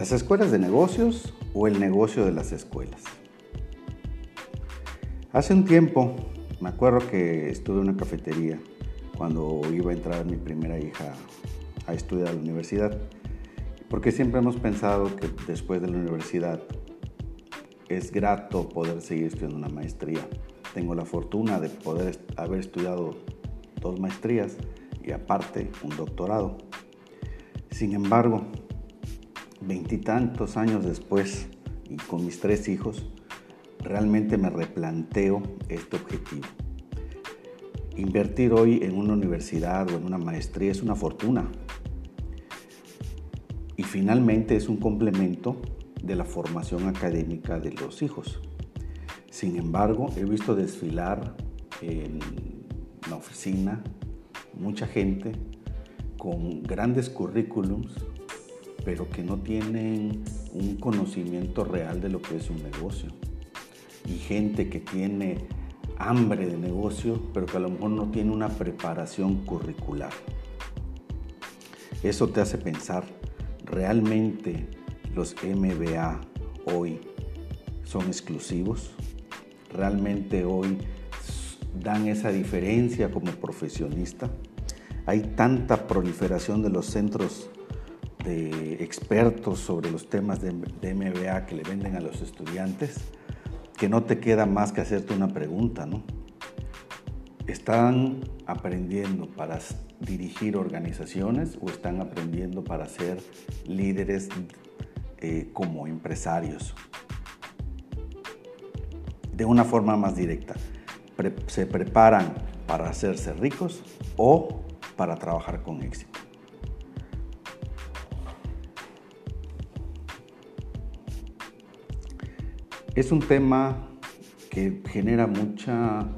¿Las escuelas de negocios o el negocio de las escuelas? Hace un tiempo, me acuerdo que estuve en una cafetería cuando iba a entrar mi primera hija a estudiar a la universidad, porque siempre hemos pensado que después de la universidad es grato poder seguir estudiando una maestría. Tengo la fortuna de poder haber estudiado dos maestrías y aparte un doctorado. Sin embargo, veintitantos años después y con mis tres hijos, realmente me replanteo este objetivo. Invertir hoy en una universidad o en una maestría es una fortuna. Y finalmente es un complemento de la formación académica de los hijos. Sin embargo, he visto desfilar en la oficina mucha gente con grandes currículums pero que no tienen un conocimiento real de lo que es un negocio. Y gente que tiene hambre de negocio, pero que a lo mejor no tiene una preparación curricular. Eso te hace pensar, ¿realmente los MBA hoy son exclusivos? ¿Realmente hoy dan esa diferencia como profesionista? Hay tanta proliferación de los centros de expertos sobre los temas de, MBA que le venden a los estudiantes, que no te queda más que hacerte una pregunta, ¿no? ¿Están aprendiendo para dirigir organizaciones o están aprendiendo para ser líderes eh, como empresarios? De una forma más directa, ¿se preparan para hacerse ricos o para trabajar con éxito? Es un tema que genera mucha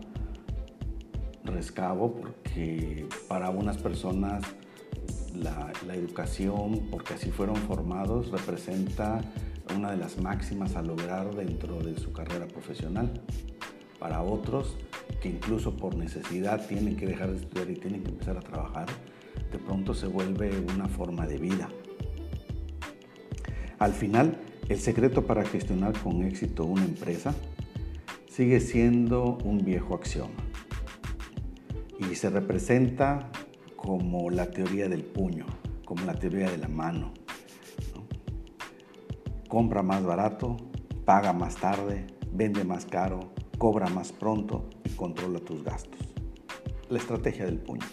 rescabo porque para unas personas la, educación, porque así fueron formados, representa una de las máximas a lograr dentro de su carrera profesional. Para otros, que incluso por necesidad tienen que dejar de estudiar y tienen que empezar a trabajar, de pronto se vuelve una forma de vida. Al final, el secreto para gestionar con éxito una empresa sigue siendo un viejo axioma y se representa como la teoría del puño, como la teoría de la mano. Compra más barato, paga más tarde, vende más caro, cobra más pronto y controla tus gastos. La estrategia del puño.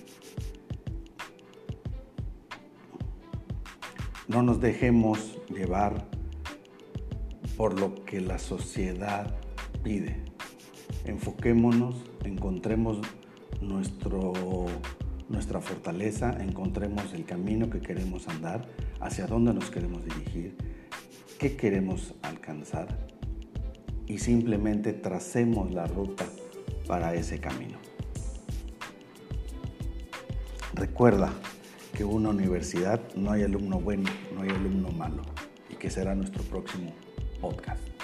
No nos dejemos llevar por lo que la sociedad pide. Enfoquémonos, encontremos nuestro, nuestra fortaleza, encontremos el camino que queremos andar, hacia dónde nos queremos dirigir, qué queremos alcanzar y simplemente tracemos la ruta para ese camino. Recuerda que una universidad no hay alumno bueno, no hay alumno malo y que será nuestro próximo podcast.